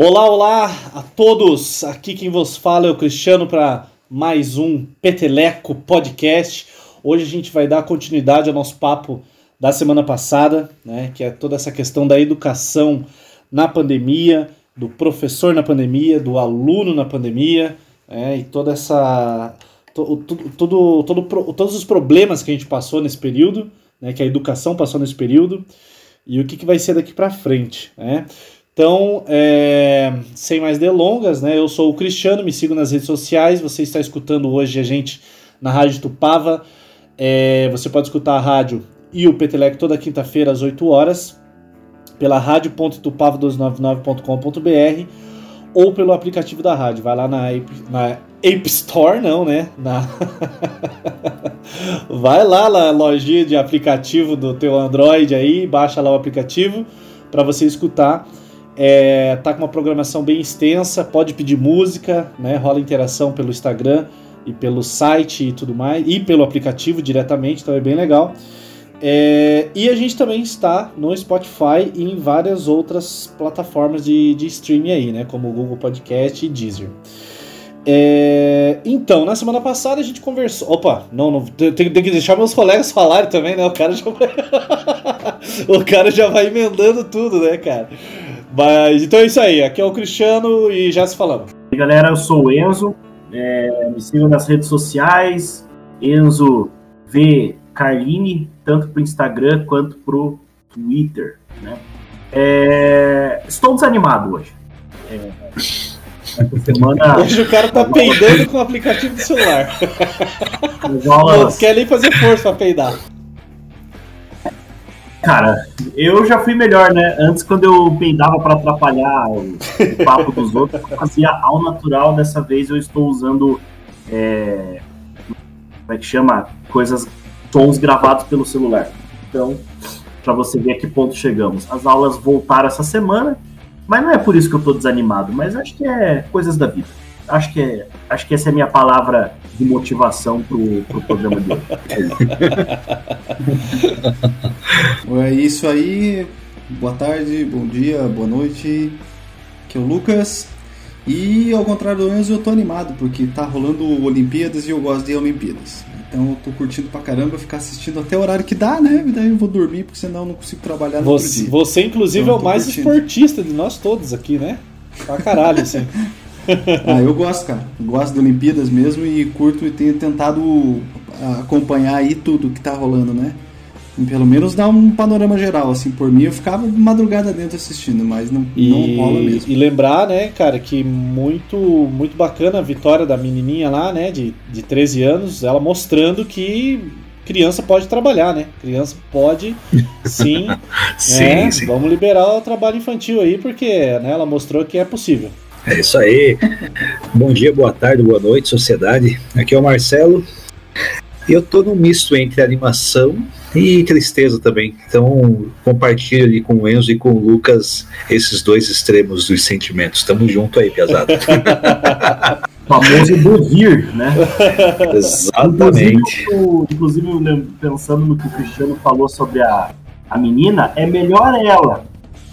Olá, olá a todos! Aqui quem vos fala é o Cristiano para mais um Peteleco Podcast. Hoje a gente vai dar continuidade ao nosso papo da semana passada, né, que é toda essa questão da educação na pandemia, do professor na pandemia, do aluno na pandemia, né, e toda essa todo, todo, todo, todos os problemas que a gente passou nesse período, né, que a educação passou nesse período, e o que, que vai ser daqui para frente, né? Então, é, sem mais delongas, né? Eu sou o Cristiano, me siga nas redes sociais. Você está escutando hoje a gente na Rádio Tupava. É, você pode escutar a rádio e o Petelec toda quinta-feira às 8 horas pela rádio.tupava299.com.br ou pelo aplicativo da rádio. Vai lá na na Ape Store, não, né? Na... Vai lá na lojinha de aplicativo do teu Android aí, baixa lá o aplicativo para você escutar é, tá com uma programação bem extensa, pode pedir música, né? Rola interação pelo Instagram e pelo site e tudo mais, e pelo aplicativo diretamente, então é bem legal. É, e a gente também está no Spotify e em várias outras plataformas de, de streaming aí, né? Como o Google Podcast e Deezer. É, então, na semana passada a gente conversou. Opa, não, não tem, tem, que deixar meus colegas falarem também, né? O cara já vai. o cara já vai emendando tudo, né, cara? Mas então é isso aí. Aqui é o Cristiano e já se falamos. E galera, eu sou o Enzo. É, me sigam nas redes sociais. Enzo V Carline, tanto pro Instagram quanto pro Twitter. Né? É, estou desanimado hoje. É, semana... Hoje o cara tá peidando com o aplicativo do celular. Não quer nem fazer força pra peidar. Cara, eu já fui melhor, né? Antes, quando eu peidava para atrapalhar o, o, papo dos outros, eu fazia ao natural. Dessa vez eu estou usando. É, como é que chama? Coisas, sons gravados pelo celular. Então, para você ver a que ponto chegamos. As aulas voltaram essa semana, mas não é por isso que eu estou desanimado, mas acho que é coisas da vida. Acho que, é, acho que essa é a minha palavra de motivação pro, pro programa de hoje. É isso aí. Boa tarde, bom dia, boa noite. Aqui é o Lucas. E ao contrário do Enzo, eu tô animado, porque tá rolando Olimpíadas e eu gosto de Olimpíadas. Então eu tô curtindo pra caramba ficar assistindo até o horário que dá, né? E daí eu vou dormir, porque senão eu não consigo trabalhar no você, Você, inclusive, então, é o mais curtindo. esportista de nós todos aqui, né? Pra caralho, assim. ah, eu gosto, cara. gosto de Olimpíadas mesmo e curto e tenho tentado acompanhar aí tudo que tá rolando, né? pelo menos dar um panorama geral, assim, por mim eu ficava madrugada dentro assistindo, mas não, e, não rola mesmo. E lembrar, né, cara, que muito muito bacana a vitória da menininha lá, né, de, de 13 anos, ela mostrando que criança pode trabalhar, né? Criança pode sim, sim, né? sim. Vamos liberar o trabalho infantil aí, porque né, ela mostrou que é possível. É isso aí. Bom dia, boa tarde, boa noite, sociedade. Aqui é o Marcelo. Eu tô no misto entre animação e tristeza também. Então, compartilho ali com o Enzo e com o Lucas esses dois extremos dos sentimentos. Tamo junto aí, piazada. famoso bovir, né? Exatamente. Inclusive, inclusive, pensando no que o Cristiano falou sobre a, a menina, é melhor ela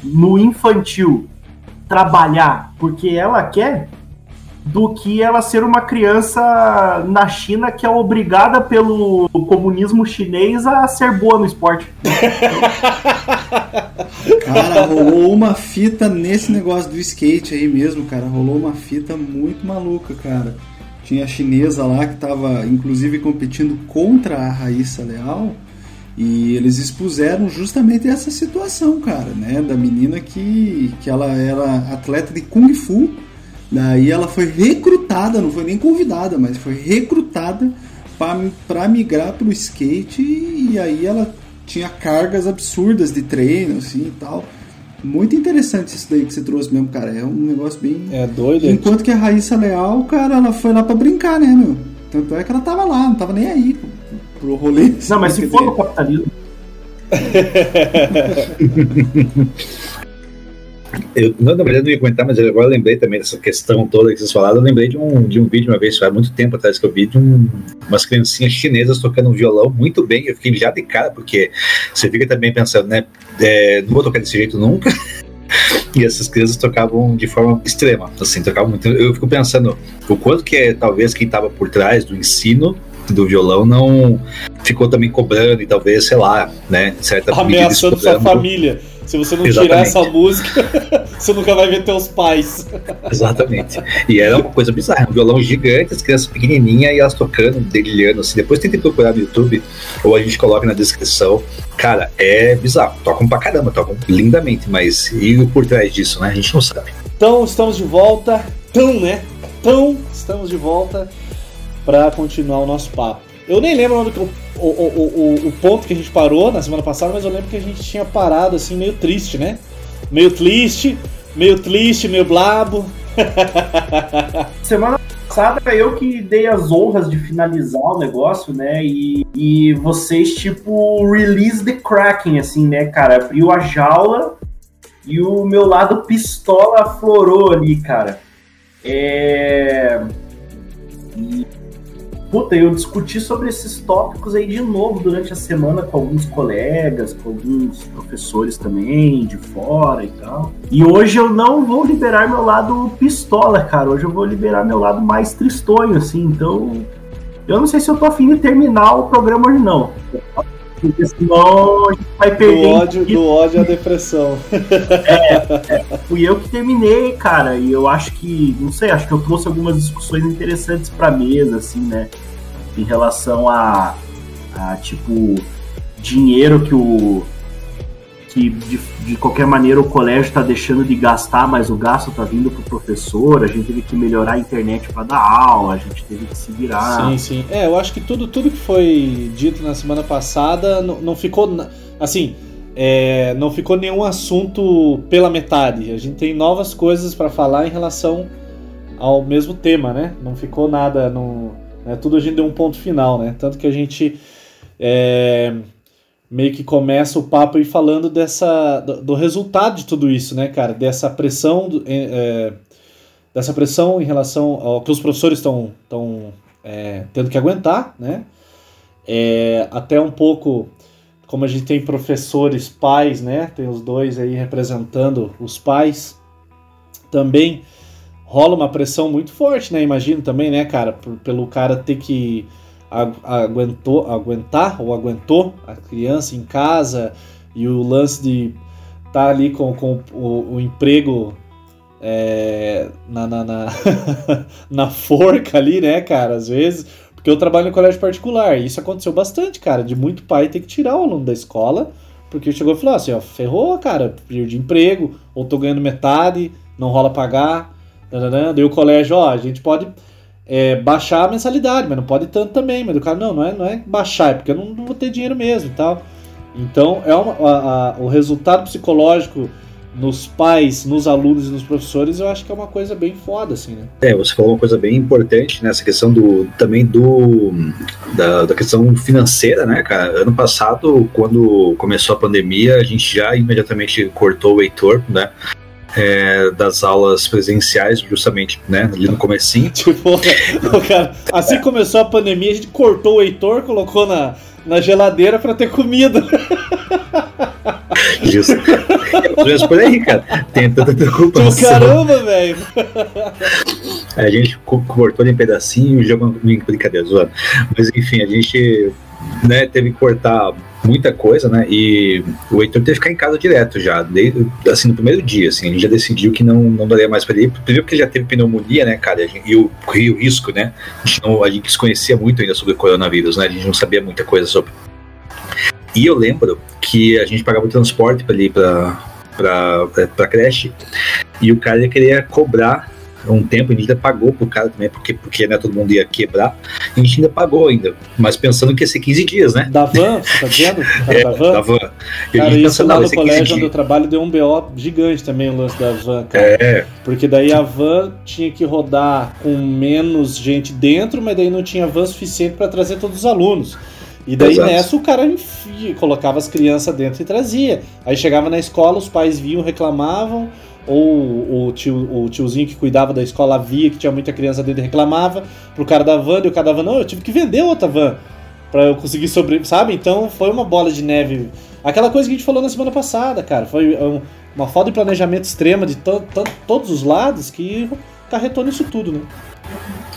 no infantil trabalhar porque ela quer do que ela ser uma criança na China que é obrigada pelo comunismo chinês a ser boa no esporte. Cara, rolou uma fita nesse negócio do skate aí mesmo, cara. Rolou uma fita muito maluca, cara. Tinha a chinesa lá que tava, inclusive, competindo contra a Raíssa Leal. E eles expuseram justamente essa situação, cara, né? Da menina que, que ela era atleta de Kung Fu Daí ela foi recrutada, não foi nem convidada, mas foi recrutada para migrar para o skate e aí ela tinha cargas absurdas de treino assim e tal. Muito interessante isso daí que você trouxe mesmo, cara. É um negócio bem. É doido. Enquanto que a Raíssa Leal, cara, ela foi lá para brincar, né, meu? Tanto é que ela tava lá, não tava nem aí pro rolê. Não, mas se for no capitalismo. Eu, na verdade, não ia comentar, mas agora eu lembrei também dessa questão toda que vocês falaram. Eu lembrei de um, de um vídeo uma vez, faz muito tempo atrás que eu vi, de um, umas criancinhas chinesas tocando um violão muito bem. Eu fiquei já de cara, porque você fica também pensando, né? É, não vou tocar desse jeito nunca. E essas crianças tocavam de forma extrema, assim, tocavam muito. Eu fico pensando o quanto que é, talvez, quem estava por trás do ensino do violão não ficou também cobrando e talvez, sei lá, né, certa Ameaçando sua família. Se você não Exatamente. tirar essa música, você nunca vai ver teus pais. Exatamente. E era uma coisa bizarra, um violão gigante, as crianças pequenininhas e elas tocando, delirando, assim. Depois tentei procurar no YouTube, ou a gente coloca na descrição. Cara, é bizarro. Tocam pra caramba, tocam lindamente, mas e por trás disso, né? A gente não sabe. Então, estamos de volta. Então, né? Então, estamos de volta para continuar o nosso papo. Eu nem lembro onde o, o, o, o, ponto que a gente parou na semana passada, mas eu lembro que a gente tinha parado assim, meio triste, né? Meio triste, meio triste, meio blabo. semana passada eu que dei as honras de finalizar o negócio, né? E, e vocês, tipo, release the Kraken, assim, né, cara? Abriu a jaula e o meu lado pistola aflorou ali, cara. É. E puta, eu discuti sobre esses tópicos aí de novo durante a semana com alguns colegas, com alguns professores também, de fora e tal. E hoje eu não vou liberar meu lado pistola, cara. Hoje eu vou liberar meu lado mais tristonho, assim. Então, eu não sei se eu tô afim de terminar o programa hoje, não. Porque senão a gente vai perder. Do ódio, do ódio à depressão. É, é, fui eu que terminei, cara. E eu acho que, não sei, acho que eu trouxe algumas discussões interessantes pra mesa, assim, né? Em relação a, a tipo, dinheiro que o que de, de qualquer maneira o colégio está deixando de gastar, mas o gasto está vindo para o professor, a gente teve que melhorar a internet para dar aula, a gente teve que se virar. Sim, sim. É, eu acho que tudo, tudo que foi dito na semana passada não, não ficou. Assim, é, não ficou nenhum assunto pela metade. A gente tem novas coisas para falar em relação ao mesmo tema, né? Não ficou nada. No, né? Tudo a gente deu um ponto final, né? Tanto que a gente. É, meio que começa o papo aí falando dessa do, do, resultado de tudo isso, né, cara? Dessa pressão, é, dessa pressão em relação ao que os professores estão estão é, tendo que aguentar, né? É, até um pouco como a gente tem professores, pais, né? Tem os dois aí representando os pais. Também rola uma pressão muito forte, né? Imagino também, né, cara? Pelo cara ter que aguentou, aguentar ou aguentou a criança em casa e o lance de estar tá ali com, com o, o emprego é, na, na, na, na, forca ali, né, cara, às vezes, porque eu trabalho em colégio particular e isso aconteceu bastante, cara, de muito pai ter que tirar o aluno da escola porque chegou e falou assim, ó, ferrou, cara, perdi emprego, ou tô ganhando metade, não rola pagar, daí o colégio, ó, a gente pode é, baixar a mensalidade, mas não pode tanto também. Mas o cara, não, não é, não é baixar, é porque eu não, não vou ter dinheiro mesmo e tal. Então, é uma, a, a, o resultado psicológico nos pais, nos alunos e nos professores, eu acho que é uma coisa bem foda, assim, né? É, você falou uma coisa bem importante nessa né? questão do também do da, da, questão financeira, né, cara? Ano passado, quando começou a pandemia, a gente já imediatamente cortou o Heitor, né? É, das aulas presenciais, justamente, né? Ali no comecinho. tipo, cara, assim começou a pandemia, a gente cortou o Heitor, colocou na, na geladeira para ter comida. É, por aí, cara. Tem tanta preocupação. Caramba, velho. A gente cortou em pedacinho e jogou em brincadeira, zoando. Mas enfim, a gente né, teve que cortar muita coisa, né? E o Heitor teve que ficar em casa direto já, desde, assim, no primeiro dia, assim, ele já decidiu que não, não daria mais para ele. Primeiro porque ele já teve pneumonia, né, cara? E o, e o risco, né? A gente, não, a gente desconhecia muito ainda sobre o coronavírus, né? A gente não sabia muita coisa sobre. E eu lembro que a gente pagava o transporte para ali para para creche e o cara queria cobrar um tempo, a gente ainda pagou pro cara também, porque, porque né, todo mundo ia quebrar, a gente ainda pagou ainda, mas pensando que ia ser 15 dias, né? Da van, você tá dizendo? É, da van? Da van. E cara, isso lá no colégio onde eu trabalho deu um BO gigante também o lance da van, cara. É. Porque daí a van tinha que rodar com menos gente dentro, mas daí não tinha van suficiente para trazer todos os alunos. E daí Exato. nessa o cara enfia, colocava as crianças dentro e trazia. Aí chegava na escola, os pais viam, reclamavam, ou o, tio, o tiozinho que cuidava da escola via que tinha muita criança dentro e reclamava pro cara da van, e o cara da van, não, eu tive que vender outra van para eu conseguir sobreviver, sabe? Então foi uma bola de neve Aquela coisa que a gente falou na semana passada, cara. Foi um, uma falta de planejamento extrema de todos os lados que carretou nisso tudo, né?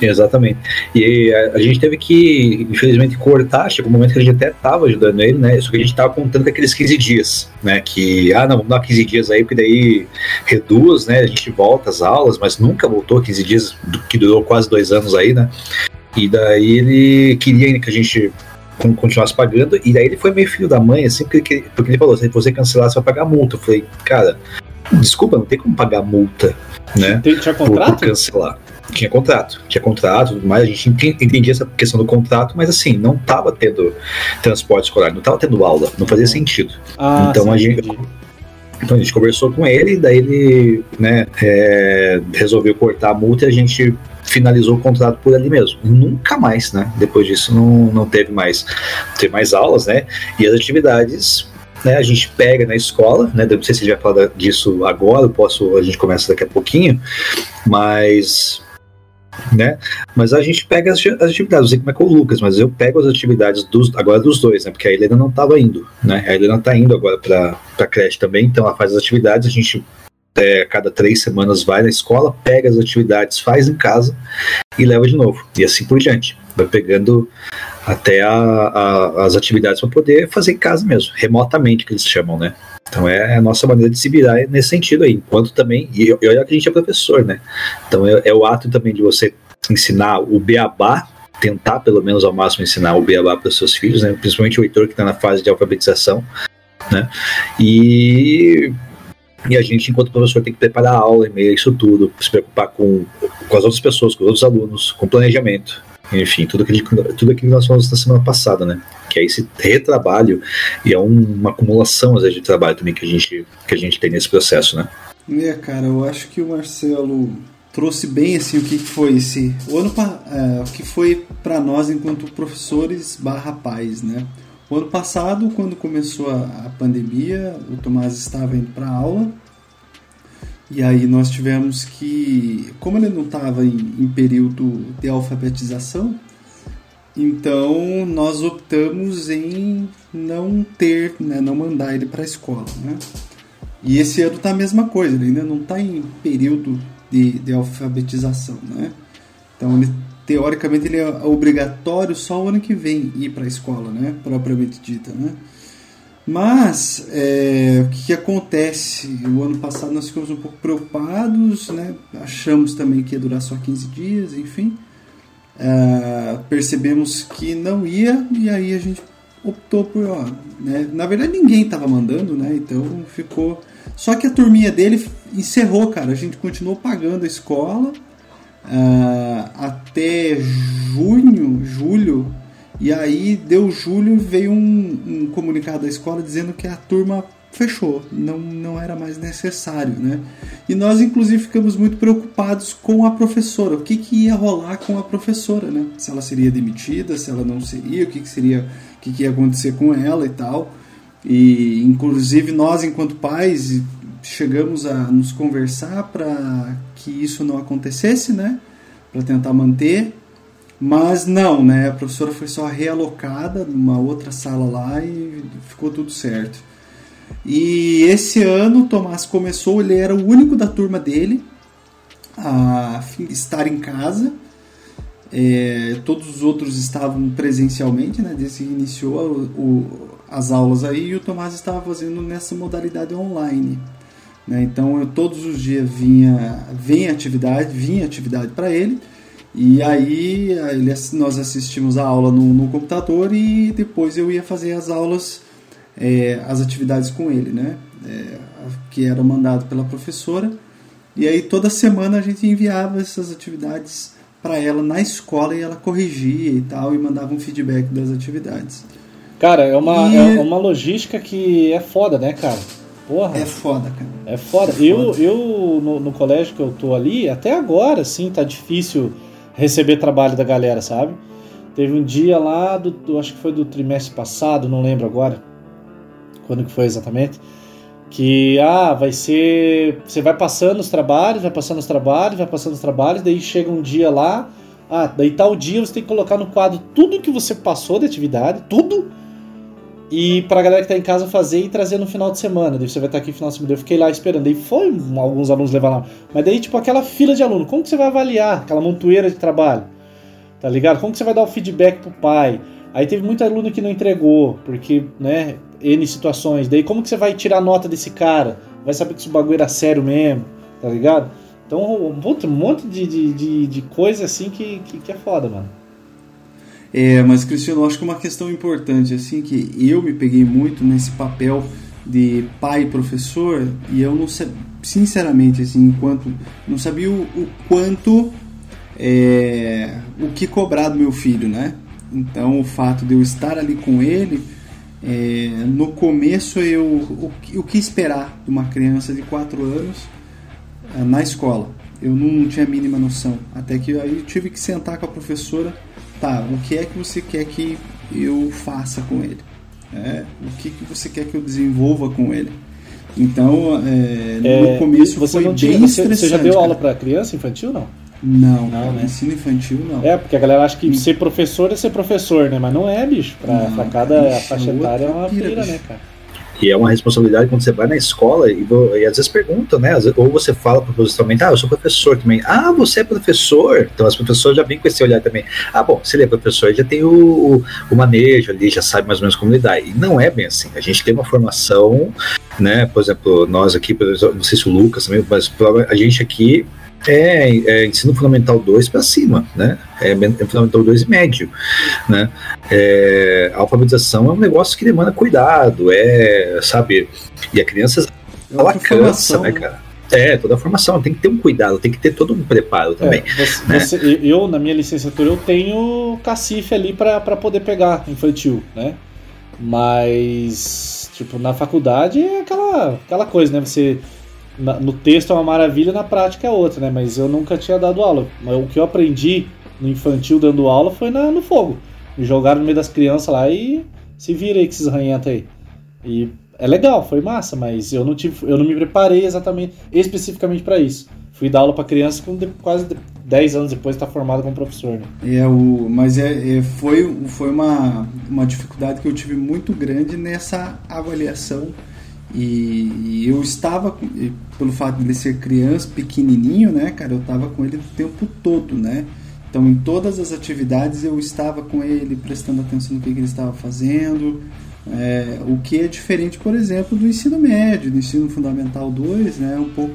Exatamente. E a, a, gente teve que, infelizmente, cortar. Chegou um momento que a gente até estava ajudando ele, né? Só que a gente estava contando aqueles 15 dias, né? Que, ah, não, vamos dar 15 dias aí, porque daí reduz, né? A gente volta às aulas, mas nunca voltou 15 dias, que durou quase dois anos aí, né? E daí ele queria que a gente continuasse pagando, e daí ele foi meio filho da mãe, assim, porque, porque ele falou: se você cancelar, você vai pagar multa. Eu falei, cara, desculpa, não tem como pagar multa, né? Tinha contrato? Por, por cancelar. Tinha contrato, tinha contrato, tudo mais, a gente entendia essa questão do contrato, mas assim, não estava tendo transporte escolar, não estava tendo aula, não fazia sentido. Ah, então sim, a gente. Entendi. Então a gente conversou com ele, daí ele né, é, resolveu cortar a multa e a gente finalizou o contrato por ali mesmo. Nunca mais, né? Depois disso não, não teve mais, teve mais aulas, né? E as atividades né, a gente pega na escola, né, não sei se a gente vai falar disso agora, posso, a gente começa daqui a pouquinho, mas né? Mas a gente pega as, as atividades, não sei como é com o Lucas, mas eu pego as atividades dos, agora dos dois, né? Porque a Helena não estava indo, né? A Helena está indo agora para a creche também, então ela faz as atividades, a gente é, cada três semanas vai na escola, pega as atividades, faz em casa e leva de novo, e assim por diante. Vai pegando até a, a, as atividades para poder fazer em casa mesmo, remotamente, que eles chamam, né? Então é a nossa maneira de se virar nesse sentido aí. Enquanto também, e, olha que a gente é professor, né? Então é, é, o ato também de você ensinar o beabá, tentar pelo menos ao máximo ensinar o beabá para os seus filhos, né? Principalmente o Heitor que está na fase de alfabetização, né? E e a gente, enquanto professor, tem que preparar a aula e meio isso tudo, se preocupar com, com as outras pessoas, com os outros alunos, com planejamento, enfim, tudo aquilo, tudo aquilo que nós falamos na semana passada, né? Que é esse retrabalho e é um, uma acumulação, às vezes, de trabalho também que a gente, que a gente tem nesse processo, né? É, cara, eu acho que o Marcelo trouxe bem assim o que foi esse o ano é, o que foi para nós enquanto professores barra pais, né? O ano passado, quando começou a, a pandemia, o Tomás estava indo para aula e aí nós tivemos que, como ele não estava em, em, período de alfabetização, então nós optamos em não ter, né, não mandar ele para a escola, né? E esse ano está a mesma coisa, ele ainda não está em período de, de alfabetização, né? Então ele, teoricamente ele é obrigatório só o ano que vem ir para a escola, né? Propriamente dita, né? Mas é, o que, que, acontece? O ano passado nós ficamos um pouco preocupados, né? achamos também que ia durar só 15 dias, enfim. É, percebemos que não ia e aí a gente optou por. Ó, né? Na verdade ninguém estava mandando, né? então ficou. Só que a turminha dele encerrou, cara. A gente continuou pagando a escola uh, até junho, julho e aí deu julho veio um, um comunicado da escola dizendo que a turma fechou, não, não era mais necessário, né? E nós inclusive ficamos muito preocupados com a professora, o que, que ia rolar com a professora, né? Se ela seria demitida, se ela não seria, o que, que seria, o que, que ia acontecer com ela e tal. E inclusive nós enquanto pais chegamos a nos conversar para que isso não acontecesse, né? Para tentar manter mas não, né? A professora foi só realocada numa outra sala lá e ficou tudo certo. E esse ano o Tomás começou, ele era o único da turma dele a estar em casa. É, todos os outros estavam presencialmente, né? Desde que iniciou o, o, as aulas aí, e o Tomás estava fazendo nessa modalidade online. Né? Então eu todos os dias vinha, vinha atividade, vinha atividade para ele e aí nós assistimos a aula no, no, computador e depois eu ia fazer as aulas, é, as atividades com ele, né? É, que era mandado pela professora. E aí toda semana a gente enviava essas atividades para ela na escola e ela corrigia e tal e mandava um feedback das atividades. Cara, é uma, e... é uma logística que é foda, né, cara? Porra. É foda, cara. É foda. É foda. Eu, eu no, no colégio que eu tô ali, até agora, sim, tá difícil receber trabalho da galera, sabe? Teve um dia lá, do, do, acho que foi do trimestre passado, não lembro agora, quando que foi exatamente, que ah, vai ser, você vai passando os trabalhos, vai passando os trabalhos, vai passando os trabalhos, daí chega um dia lá, ah, daí tal dia você tem que colocar no quadro tudo que você passou de atividade, tudo, e pra galera que tá em casa fazer e trazer no final de semana. Daí você vai estar aqui no final de semana. Eu fiquei lá esperando. Daí foi alguns alunos levar lá. Mas daí, tipo, aquela fila de aluno, como que você vai avaliar aquela montoeira de trabalho? Tá ligado? Como que você vai dar o feedback pro pai? Aí teve muito aluno que não entregou, porque, né, N situações. Daí como que você vai tirar nota desse cara? Vai saber que esse bagulho era sério mesmo, tá ligado? Então, um monte de, de, de, de coisa assim que, que, que é foda, mano. É, mas Cristiano, eu acho que uma questão importante, assim, que eu me peguei muito nesse papel de pai e professor, e eu não sabia, sinceramente, assim, enquanto não sabia o, o quanto é, o que cobrar do meu filho, né? Então, o fato de eu estar ali com ele, é, no começo eu o, o que esperar de uma criança de 4 anos é, na escola. Eu não tinha a mínima noção. Até que aí eu tive que sentar com a professora tá, o que é que você quer que eu faça com ele? É, o que, que você quer que eu desenvolva com ele? Então, é, no é, começo você foi não tinha, bem você, você já deu aula para criança infantil, não? Não, não cara, né? ensino infantil não. É, porque a galera acha que ser professor é ser professor, né? Mas não é, bicho. Pra, não, pra cada faixa etária é uma pira, né, cara? E é uma responsabilidade quando você vai na escola e, e às vezes perguntam, né? ou você fala propositalmente, ah, eu sou professor também. Ah, você é professor? Então as professoras já vêm com esse olhar também. Ah, bom, se ele é professor, ele já tem o, o manejo ali, já sabe mais ou menos como lidar. E não é bem assim. A gente tem uma formação, né? Por exemplo, nós aqui, não sei se o Lucas também, mas a gente aqui é, é, ensino fundamental 2 para cima, né? É, é, fundamental 2 e médio, né? É, a alfabetização é um negócio que demanda cuidado, é, sabe? E a criança, é ela cansa, né, cara? É, toda a formação, tem que ter um cuidado, tem que ter todo um preparo também. É, você, né? você, eu, na minha licenciatura, eu tenho cacife ali para poder pegar infantil, né? Mas, tipo, na faculdade é aquela, aquela coisa, né? Você no texto é uma maravilha, na prática é outra, né? Mas eu nunca tinha dado aula. O que eu aprendi no infantil dando aula foi na, no fogo. Me jogaram no meio das crianças lá e se vira aí com esses ranhentos aí. E é legal, foi massa, mas eu não tive, eu não me preparei exatamente, especificamente para isso. Fui dar aula para criança com quase 10 anos depois de estar formado como professor. Né? É, o, mas é, é, foi, foi uma, uma dificuldade que eu tive muito grande nessa avaliação e, eu estava, pelo fato de ele ser criança, pequenininho, né, cara, eu estava com ele o tempo todo, né? Então, em todas as atividades eu estava com ele, prestando atenção no que, que ele estava fazendo, é, o que é diferente, por exemplo, do ensino médio, do ensino fundamental 2, né, um pouco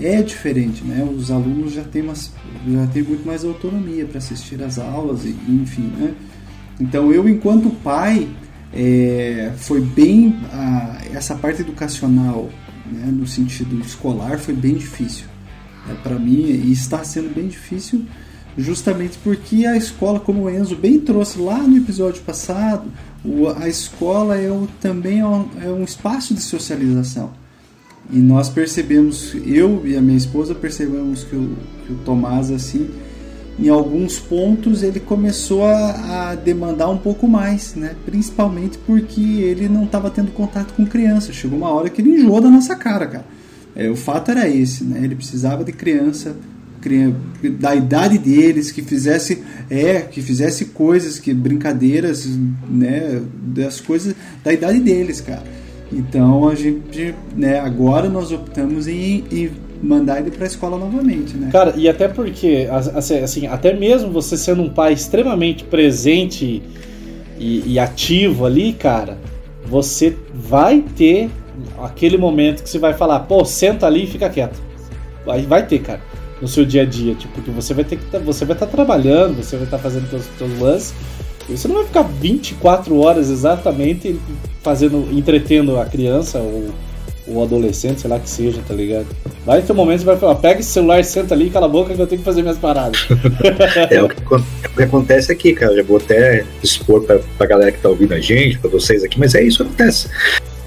é diferente, né? Os alunos já têm, umas, já têm muito mais autonomia para assistir às aulas, enfim, né? Então, eu, enquanto pai, é, foi bem a, essa parte educacional né, no sentido escolar foi bem difícil. É, para mim e está sendo bem difícil justamente porque a escola como o Enzo bem trouxe lá no episódio passado o, a escola é o, também é um, é um espaço de socialização. E nós percebemos eu e a minha esposa percebemos que o, que o Tomás assim em alguns pontos ele começou a, a, demandar um pouco mais, né? principalmente porque ele não estava tendo contato com criança. Chegou uma hora que ele enjoou da nossa cara, cara. É, o fato era esse, né? ele precisava de criança, da idade deles que fizesse é que fizesse coisas que brincadeiras né das coisas da idade deles cara então a gente né agora nós optamos em, em mandar ele para a escola novamente, né? Cara, e até porque, assim, assim, até mesmo você sendo um pai extremamente presente e, e, ativo ali, cara, você vai ter aquele momento que você vai falar, pô, senta ali e fica quieto. Vai, vai ter, cara, no seu dia a dia, tipo, porque você vai ter que tá, você vai estar tá trabalhando, você vai estar tá fazendo seus, seus lances, você não vai ficar 24 horas exatamente fazendo, entretendo a criança ou o adolescente, sei lá que seja, tá ligado? Vai ter um momento que vai falar, pega esse celular, senta ali, cala a boca que eu tenho que fazer minhas paradas. é, o que, o que, acontece aqui, cara. Já vou até expor pra, pra galera que tá ouvindo a gente, pra vocês aqui, mas é isso que acontece.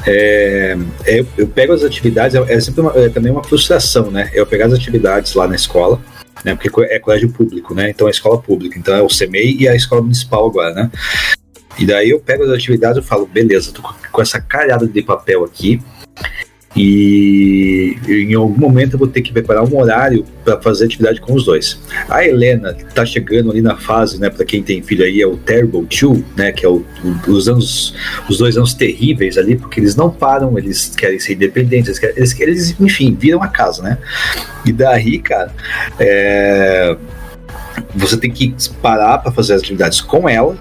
É, é, eu pego as atividades, é, é sempre uma, é também uma frustração, né? Eu pegar as atividades lá na escola, né? Porque é colégio público, né? Então é escola pública, então é o CMEI e a escola municipal agora, né? E daí eu pego as atividades e falo, beleza, tô com essa calhada de papel aqui, E em algum momento eu vou ter que preparar um horário para fazer atividade com os dois. A Helena, que tá chegando ali na fase, né, para quem tem filho aí, é o Terrible Two, né, que é o, o, os anos, os dois anos terríveis ali, porque eles não param, eles querem ser independentes, eles, querem, eles enfim, viram a casa, né? E daí, cara, é, você tem que parar para fazer as atividades com ela,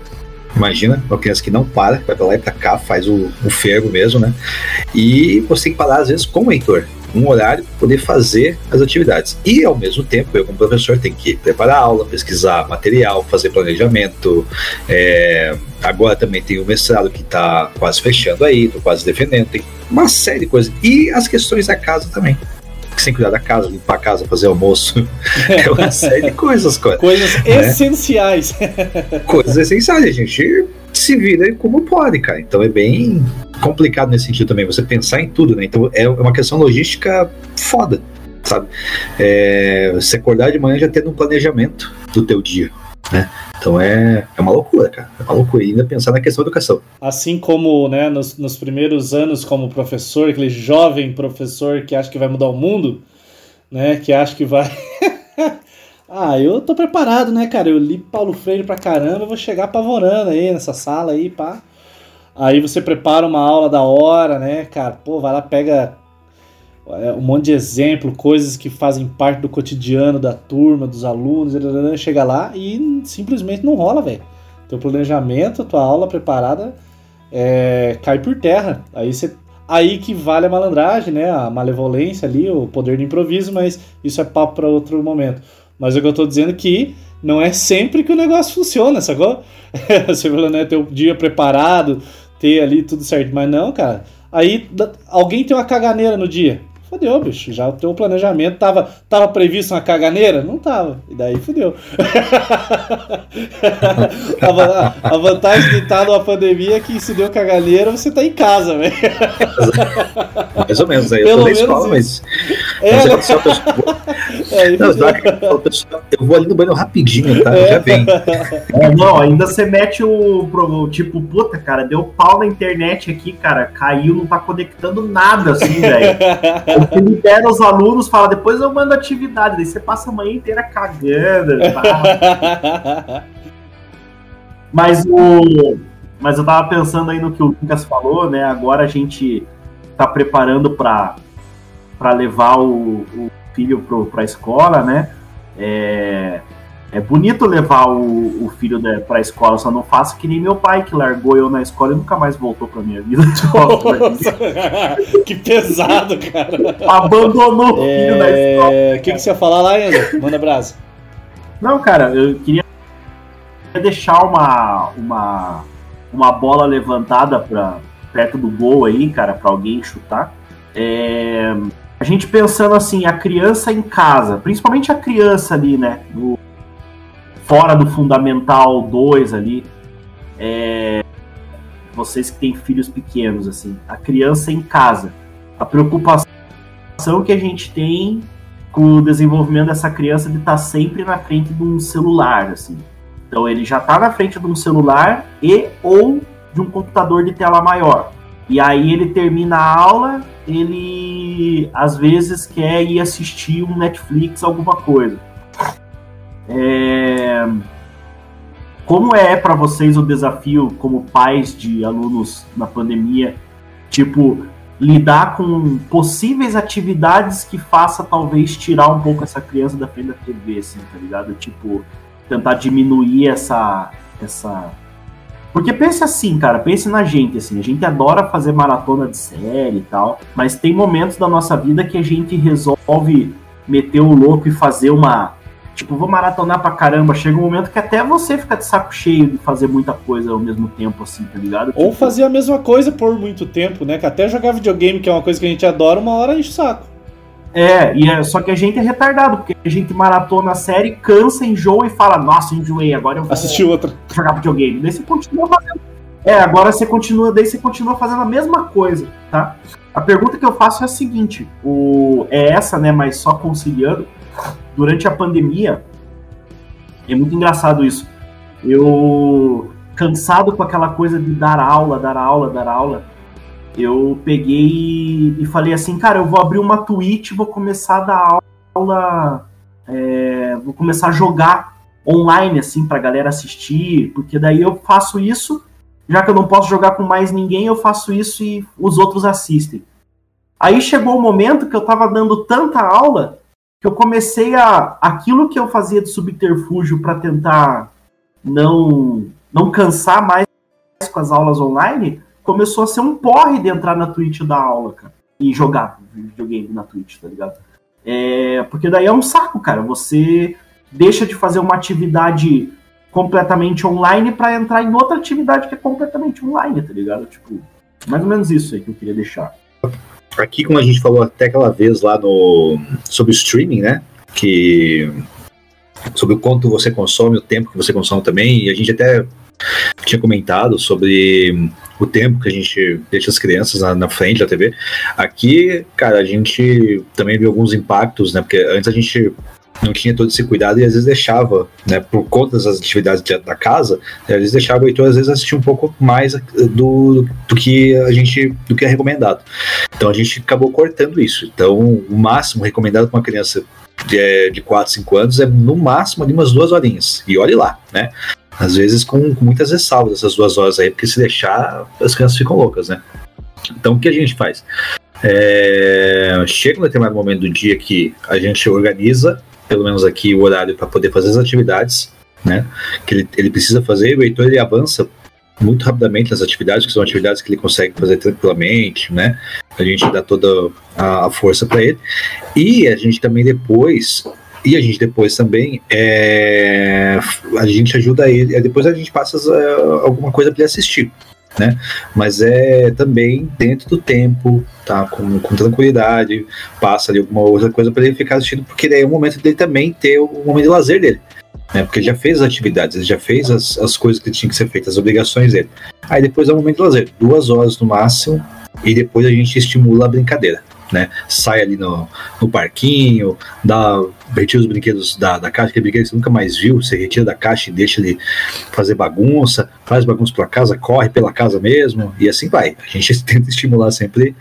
Imagina, uma criança que não para, vai pra lá e pra cá, faz o, o fervo mesmo, né? E você tem que parar, às vezes, com o Heitor, um horário para poder fazer as atividades. E, ao mesmo tempo, eu, como professor, tenho que preparar a aula, pesquisar material, fazer planejamento. É, agora também tem o mestrado que está quase fechando aí, estou quase defendendo. Tem uma série de coisas. E as questões da casa também sem cuidar da casa, limpar a casa, fazer almoço. É uma série de coisas, cara. Coisas né? essenciais. coisas essenciais, a gente se vira como pode, cara. Então é bem complicado nesse sentido também, você pensar em tudo, né? Então é uma questão logística foda, sabe? É, você acordar de manhã já tendo um planejamento do teu dia, né? Então é, é uma loucura, cara. É uma loucura. Ainda pensar na questão da educação. Assim como né, nos, nos primeiros anos como professor, aquele jovem professor que acha que vai mudar o mundo, né? Que acha que vai. ah, eu tô preparado, né, cara? Eu li Paulo Freire pra caramba, eu vou chegar apavorando aí nessa sala aí, pá. Aí você prepara uma aula da hora, né, cara? Pô, vai lá, pega um monte de exemplo, coisas que fazem parte do cotidiano da turma, dos alunos, chega lá e simplesmente não rola, velho. Teu planejamento, tua aula preparada é, cai por terra. Aí você aí que vale a malandragem, né? A malevolência ali, o poder de improviso, mas isso é papo para outro momento. Mas o que eu tô dizendo é que não é sempre que o negócio funciona, sacou? Você falou, né, ter o dia preparado, ter ali tudo certo, mas não, cara. Aí alguém tem uma caganeira no dia. Fodeu, bicho. Já o teu planejamento tava, tava previsto uma caganeira? Não tava. E daí fodeu. a, a, vantagem de estar numa pandemia é que se deu caganeira, você tá em casa, velho. Mais ou menos, aí. Eu tô na escola, mas. É, mas né? só, é, não, eu vou ali no banho rapidinho, tá? É. Já vem. É, não, ainda você mete o. Tipo, puta, cara, deu pau na internet aqui, cara. Caiu, não tá conectando nada, assim, velho. Você libera os alunos, fala, depois eu mando atividade. Daí você passa a manhã inteira cagando. Tá? mas o. Mas eu tava pensando aí no que o Lucas falou, né? Agora a gente tá preparando para levar o, o filho para a escola, né? É, é bonito levar o, o filho para a escola, só não faço que nem meu pai, que largou eu na escola e nunca mais voltou para minha vida. Nossa, que pesado, cara. Abandonou o filho é... na escola. O que, que você ia falar lá, ainda? Manda brasa. Não, cara, eu queria deixar uma, uma, uma bola levantada para perto do gol aí, cara, para alguém chutar. É, a gente pensando assim, a criança em casa, principalmente a criança ali, né? No, fora do Fundamental 2 ali. É, vocês que têm filhos pequenos, assim, a criança em casa. A preocupação que a gente tem com o desenvolvimento dessa criança de estar tá sempre na frente de um celular, assim. Então ele já está na frente de um celular e ou de um computador de tela maior. E aí ele termina a aula, ele às vezes quer ir assistir um Netflix, alguma coisa. É... Como é para vocês o desafio como pais de alunos na pandemia, tipo lidar com possíveis atividades que faça talvez tirar um pouco essa criança da frente da TV, assim, tá ligado? Tipo tentar diminuir essa essa porque pense assim, cara, pense na gente, assim, a gente adora fazer maratona de série e tal, mas tem momentos da nossa vida que a gente resolve meter o louco e fazer uma. Tipo, vou maratonar pra caramba. Chega um momento que até você fica de saco cheio de fazer muita coisa ao mesmo tempo, assim, tá ligado? Tipo... Ou fazer a mesma coisa por muito tempo, né? Que até jogar videogame, que é uma coisa que a gente adora, uma hora enche o saco. É, e é, só que a gente é retardado, porque a gente maratona a série, cansa, enjoa e fala, nossa, enjoei, agora eu vou assistir outra. jogar videogame. Daí você continua fazendo. É, agora você continua, daí você continua fazendo a mesma coisa, tá? A pergunta que eu faço é a seguinte: o, é essa, né? Mas só conciliando. Durante a pandemia, é muito engraçado isso. Eu, cansado com aquela coisa de dar aula, dar aula, dar aula, eu peguei e falei assim, cara, eu vou abrir uma Twitch, vou começar a dar aula, é, vou começar a jogar online, assim, pra galera assistir, porque daí eu faço isso, já que eu não posso jogar com mais ninguém, eu faço isso e os outros assistem. Aí chegou o momento que eu tava dando tanta aula que eu comecei a. aquilo que eu fazia de subterfúgio para tentar não, não cansar mais com as aulas online, começou a ser um porre de entrar na Twitch da aula, cara. E jogar videogame na Twitch, tá ligado? É, porque daí é um saco, cara. Você deixa de fazer uma atividade completamente online para entrar em outra atividade que é completamente online, tá ligado? Tipo, mais ou menos isso aí que eu queria deixar. Aqui, como a gente falou até aquela vez lá no sobre o streaming, né? Que sobre o quanto você consome, o tempo que você consome também, e a gente até tinha comentado sobre o tempo que a gente deixa as crianças na, na, frente da TV. Aqui, cara, a gente também viu alguns impactos, né? Porque antes a gente não tinha todo esse cuidado e às vezes deixava, né, por conta das atividades da casa, eles deixavam o Heitor às vezes assistir um pouco mais do, do que a gente, do que é recomendado. Então a gente acabou cortando isso. Então o máximo recomendado para uma criança de, de 4, 5 anos é no máximo ali umas duas horinhas. E olhe lá, né? Às vezes com, com muitas ressalvas essas duas horas aí, porque se deixar, as crianças ficam loucas, né? Então o que a gente faz? É, chega um determinado momento do dia que a gente organiza pelo menos aqui, o horário para poder fazer as atividades, né? Que ele, ele precisa fazer, e o Heitor ele avança muito rapidamente nas atividades, que são atividades que ele consegue fazer tranquilamente, né? A gente dá toda a, a força para ele. E a gente também depois e a gente depois também é, a gente ajuda ele, depois a gente passa uh, alguma coisa para ele assistir né? Mas é também dentro do tempo, tá? Com, com tranquilidade, passa ali alguma outra coisa para ele ficar assistindo, porque daí é o momento dele também ter o momento de lazer dele. Né? Porque ele já fez as atividades, ele já fez as, as coisas que tinham que ser feitas, as obrigações dele. Aí depois é o momento de lazer, duas horas no máximo, e depois a gente estimula a brincadeira né? Sai ali no, no parquinho, dá, retira os brinquedos da, da caixa, que brinquedo que você nunca mais viu, você retira da caixa e deixa ele fazer bagunça, faz bagunça pela casa, corre pela casa mesmo, e assim vai. A gente tenta estimular sempre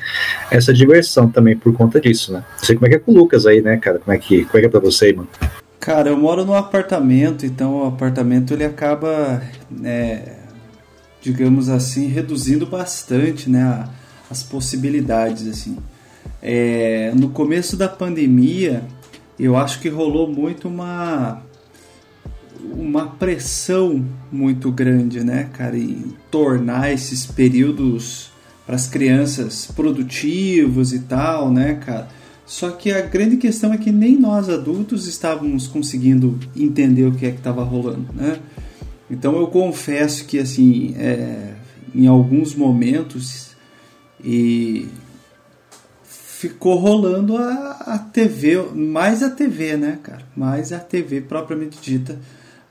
essa diversão também por conta disso, né? Não sei como é que é com o Lucas aí, né, cara? Como é que, como é, que é pra você aí, mano? Cara, eu moro num apartamento, então o apartamento ele acaba, é, digamos assim, reduzindo bastante, né, as possibilidades, assim. É, no começo da pandemia, eu acho que rolou muito uma uma pressão muito grande, né, cara, em tornar esses períodos para as crianças produtivos e tal, né, cara. Só que a grande questão é que nem nós adultos estávamos conseguindo entender o que é que estava rolando, né? Então eu confesso que assim, é, em alguns momentos e ficou rolando a, a TV, mais a TV, né, cara? Mais a TV propriamente dita.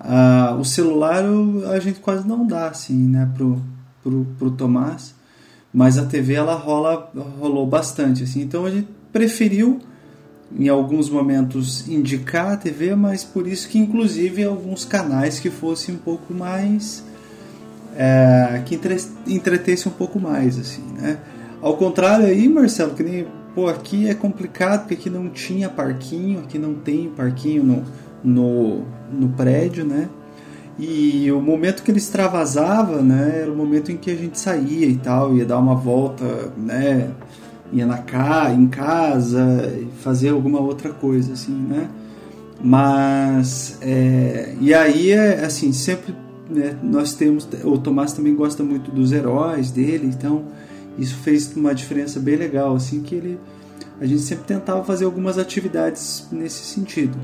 Ah, o celular a gente quase não dá, assim, né, pro, pro, pro Tomás. Mas a TV ela rola, rolou bastante, assim. Então a gente preferiu em alguns momentos indicar a TV, mas por isso que inclusive alguns canais que fossem um pouco mais é, que entre, um pouco mais assim, né? Ao contrário aí, Marcelo, que nem pô, aqui é complicado porque aqui não tinha parquinho, aqui não tem parquinho no, no, no prédio, né? E o momento que ele extravasava, né, era o momento em que a gente saía e tal, ia dar uma volta, né, ia na ca, em casa, fazer alguma outra coisa, assim, né? Mas, é, e aí, é, assim, sempre né, nós temos, o Tomás também gosta muito dos heróis dele, então isso fez uma diferença bem legal, assim que ele a gente sempre tentava fazer algumas atividades nesse sentido,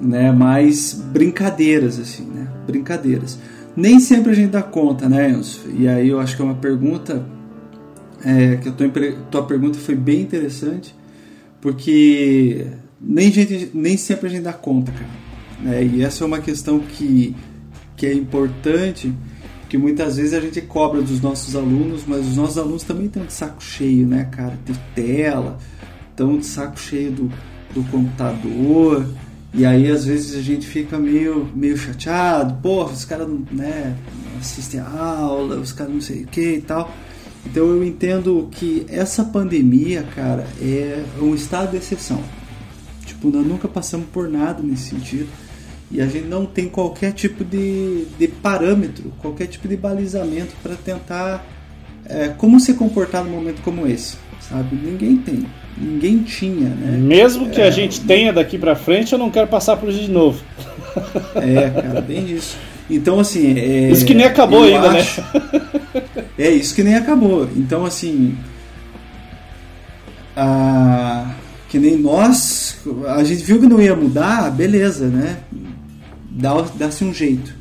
né? Mais brincadeiras assim, né? Brincadeiras. Nem sempre a gente dá conta, né, Enzo? E aí eu acho que é uma pergunta é, que a tua, tua pergunta foi bem interessante, porque nem, gente, nem sempre a gente dá conta, cara. Né? E essa é uma questão que, que é importante que muitas vezes a gente cobra dos nossos alunos, mas os nossos alunos também estão de saco cheio, né, cara? De tela, estão de saco cheio do, do computador, e aí às vezes a gente fica meio, meio chateado, porra, os caras não, né, não assistem a aula, os caras não sei o que e tal. Então eu entendo que essa pandemia, cara, é um estado de exceção. Tipo, nós nunca passamos por nada nesse sentido. E a gente não tem qualquer tipo de, de parâmetro, qualquer tipo de balizamento para tentar é, como se comportar num momento como esse, sabe? Ninguém tem, ninguém tinha, né? Mesmo que é, a gente tenha daqui para frente, eu não quero passar por isso de novo. É, cara, bem isso. Então, assim. É, isso que nem acabou ainda, né? acho, né? É isso que nem acabou. Então, assim. A, que nem nós. A gente viu que não ia mudar, beleza, né? Dá-se dá um jeito.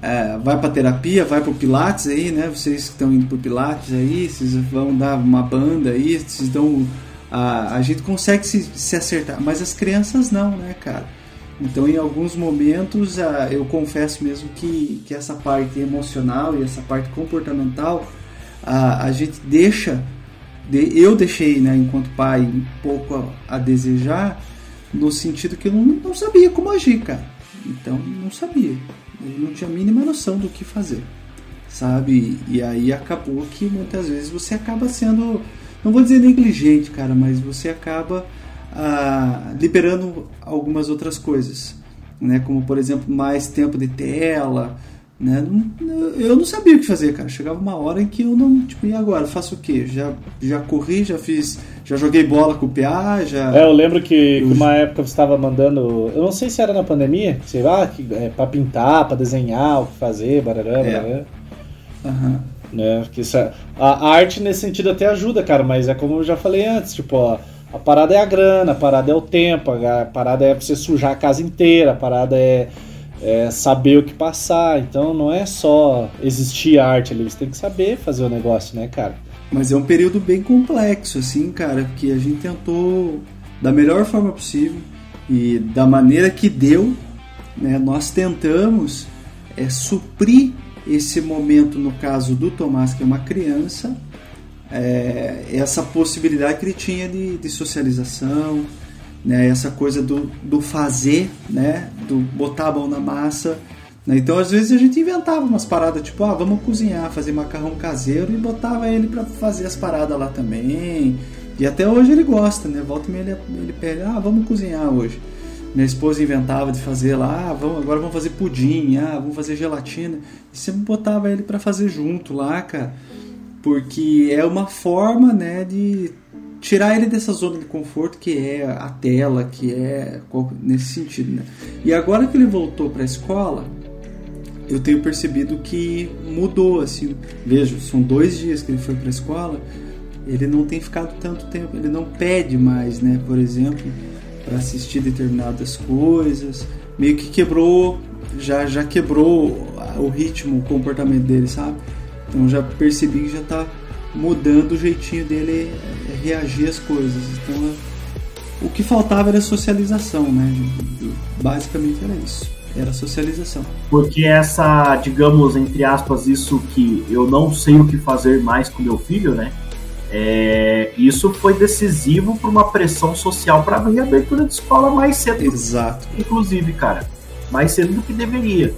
É, vai para terapia, vai pro Pilates aí, né? Vocês que estão indo pro Pilates aí, vocês vão dar uma banda aí, vocês dão. A, a gente consegue se, se acertar, mas as crianças não, né, cara? Então, em alguns momentos, eu confesso mesmo que, que essa parte emocional e essa parte comportamental, a, a gente deixa, eu deixei, né, enquanto pai, um pouco a, a desejar, no sentido que eu não, não, sabia como agir, cara. Então, não sabia. Eu não tinha a mínima noção do que fazer, sabe? E aí acabou que muitas vezes você acaba sendo, não vou dizer negligente, cara, mas você acaba ah, liberando algumas outras coisas, né? Como por exemplo mais tempo de tela, né? Eu não sabia o que fazer, cara. Chegava uma hora em que eu não, tipo, e agora? Faço o quê? Já, já corri, já fiz, já joguei bola com o PA, já. É, eu lembro que, eu... uma época você estava mandando, eu não sei se era na pandemia, sei lá, que, é, para pintar, para desenhar, o que fazer, barará, é. barará. Uhum. Né? Porque isso, é, a, a arte nesse sentido até ajuda, cara, mas é como eu já falei antes, tipo, ó, a parada é a grana, a parada é o tempo, a parada é você sujar a casa inteira, a parada é, é saber o que passar. Então não é só existir arte ali, você tem que saber fazer o negócio, né, cara? Mas é um período bem complexo, assim, cara, que a gente tentou da melhor forma possível e da maneira que deu, né, nós tentamos é, suprir esse momento, no caso do Tomás, que é uma criança, é, essa possibilidade que ele tinha de, de socialização, né, essa coisa do, do fazer, né, do botar a mão na massa. Né? Então, às vezes, a gente inventava umas paradas tipo, ah, vamos cozinhar, fazer macarrão caseiro e botava ele para fazer as paradas lá também. E até hoje ele gosta, né? Volta e meia ele, ele pega, ah, vamos cozinhar hoje. Minha esposa inventava de fazer lá, ah, vamos, agora vamos fazer pudim, ah, vamos fazer gelatina. E sempre botava ele para fazer junto lá, cara porque é uma forma né, de tirar ele dessa zona de conforto que é a tela, que é nesse sentido. Né? E agora que ele voltou para a escola, eu tenho percebido que mudou. Assim, vejo, são dois dias que ele foi para a escola, ele não tem ficado tanto tempo, ele não pede mais, né? Por exemplo, para assistir determinadas coisas, meio que quebrou, já já quebrou o ritmo, o comportamento dele, sabe? Então já percebi que já está mudando o jeitinho dele é, reagir às coisas. Então o que faltava era socialização, né? Basicamente era isso. Era socialização. Porque essa, digamos, entre aspas, isso que eu não sei o que fazer mais com meu filho, né? É, isso foi decisivo para uma pressão social para a reabertura de escola mais cedo. Exato. Inclusive, cara, mais cedo do que deveria.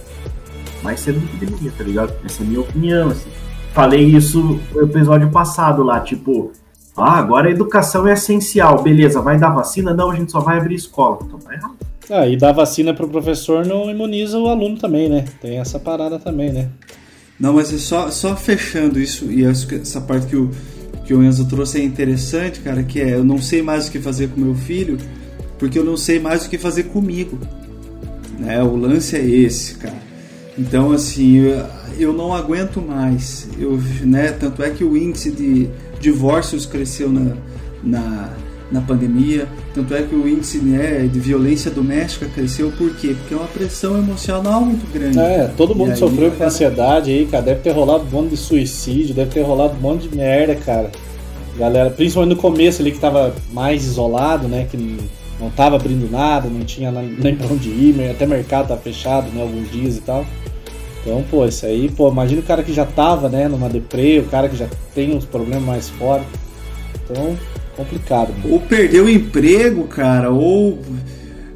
Mais cedo do que deveria, tá ligado? Essa é a minha opinião, assim falei isso no episódio passado lá, tipo, ah, agora a educação é essencial, beleza, vai dar vacina? Não, a gente só vai abrir escola. Então tá errado. Ah, e dar vacina pro professor não imuniza o aluno também, né? Tem essa parada também, né? Não, mas é só, só fechando isso, e essa parte que o, que o Enzo trouxe é interessante, cara, que é eu não sei mais o que fazer com meu filho, porque eu não sei mais o que fazer comigo. Né? O lance é esse, cara. Então, assim, eu não aguento mais. Eu, né, tanto é que o índice de divórcios cresceu na, na, na pandemia, tanto é que o índice né, de violência doméstica cresceu, por quê? Porque é uma pressão emocional muito grande. É, todo mundo aí, sofreu com ansiedade aí, cara. Deve ter rolado um monte de suicídio, deve ter rolado um monte de merda, cara. Galera, principalmente no começo ali que tava mais isolado, né? Que não tava abrindo nada, não tinha nem pra onde ir, até mercado tava fechado, né? Alguns dias e tal. Então, pô, isso aí, pô, imagina o cara que já tava, né, numa deprê, o cara que já tem uns problemas mais fortes. Então, complicado. Mano. Ou perdeu o emprego, cara, ou.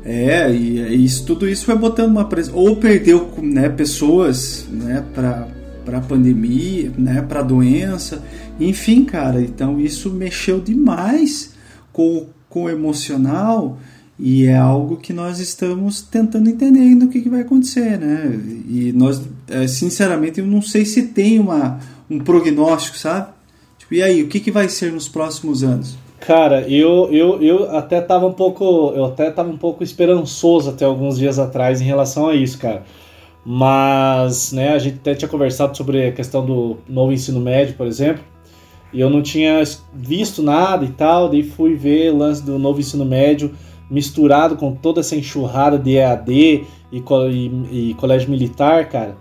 É, e, isso, tudo isso foi botando uma pressão. Ou perdeu né, pessoas né, para para pandemia, né, para doença, enfim, cara. Então isso mexeu demais com, com o emocional e é algo que nós estamos tentando entender ainda o que, que vai acontecer, né? E nós, é, sinceramente, eu não sei se tem uma, um prognóstico, sabe? Tipo, e aí, o que, que vai ser nos próximos anos? Cara, eu, eu, eu até tava um pouco. Eu até tava um pouco esperançoso até alguns dias atrás em relação a isso, cara. Mas, né, a gente até tinha conversado sobre a questão do novo ensino médio, por exemplo. E eu não tinha visto nada e tal, daí fui ver o lance do novo ensino médio misturado com toda essa enxurrada de EAD e, e, e colégio militar, cara.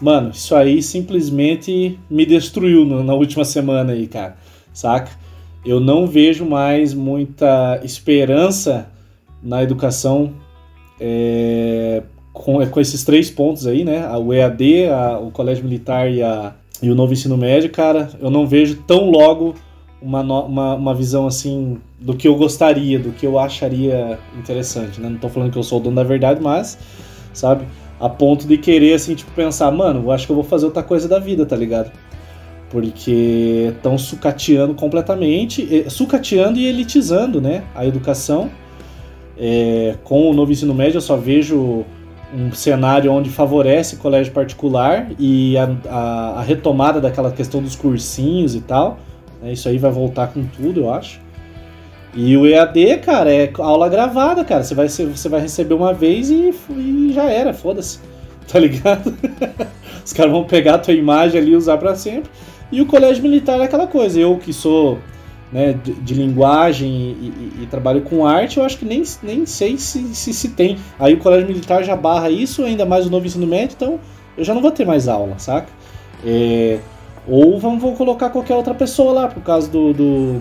Mano, isso aí simplesmente me destruiu no, na última semana aí, cara. Saca? Eu não vejo mais muita esperança na educação é, com, com esses três pontos aí, né? O EAD, a, o colégio militar e, a, e o novo ensino médio, cara. Eu não vejo tão logo uma, uma, uma visão assim do que eu gostaria, do que eu acharia interessante, né? Não tô falando que eu sou o dono da verdade, mas, sabe? A ponto de querer, assim, tipo, pensar, mano, eu acho que eu vou fazer outra coisa da vida, tá ligado? Porque estão sucateando completamente, sucateando e elitizando, né? A educação. É, com o novo ensino médio, eu só vejo um cenário onde favorece colégio particular e a, a, a retomada daquela questão dos cursinhos e tal. Né? Isso aí vai voltar com tudo, eu acho. E o EAD, cara, é aula gravada, cara. Você vai, você vai receber uma vez e, e já era, foda-se. Tá ligado? Os caras vão pegar a tua imagem ali e usar para sempre. E o colégio militar é aquela coisa. Eu que sou né, de, de linguagem e, e, e, trabalho com arte, eu acho que nem, nem sei se, se, se tem. Aí o colégio militar já barra isso, ainda mais o novo ensino médio, então eu já não vou ter mais aula, saca? É, ou vamos, vamos colocar qualquer outra pessoa lá, por causa do, do